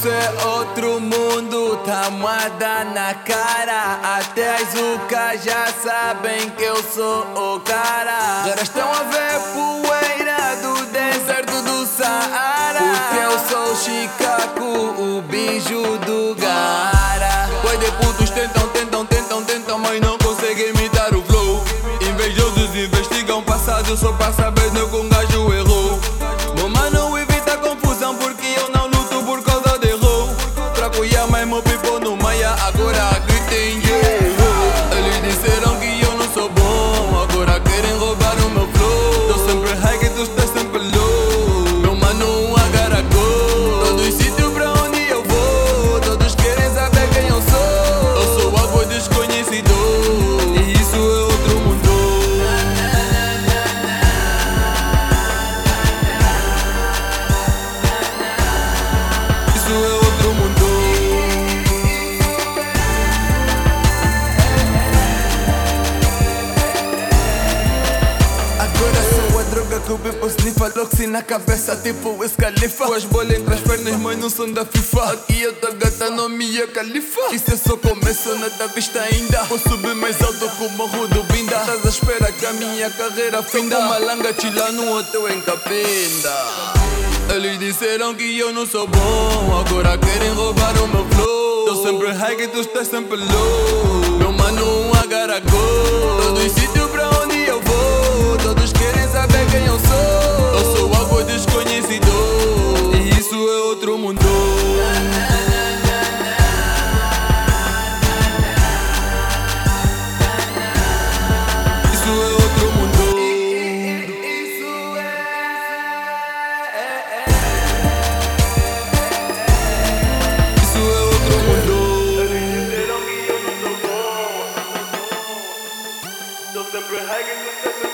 Isso é outro mundo, tá moda na cara. Até as ucas já sabem que eu sou o cara. Agora estão a ver poeira do deserto do Saara. Porque eu sou o Chicago, o bicho do Gara. Pois de putos tentam, tentam, tentam, tentam, mas não conseguem imitar o flow. Invejosos investigam passado só pra saber pipo no maia, agora gritem sou a droga que o Bipo sniffa Loxi na cabeça tipo Wiz Khalifa Com as bolas entre as pernas mas não são da FIFA. Aqui eu tô gata no Mia Khalifa Isso é só começo, nada vista ainda. Vou subir mais alto que o morro do Binda. Estás à espera que a minha carreira finda. Uma langa chila no hotel em Capinda. Eles disseram que eu não sou bom Agora querem roubar o meu flow. Tô sempre high e tu estás sempre low. Meu mano, um agaragou Todos hanging with the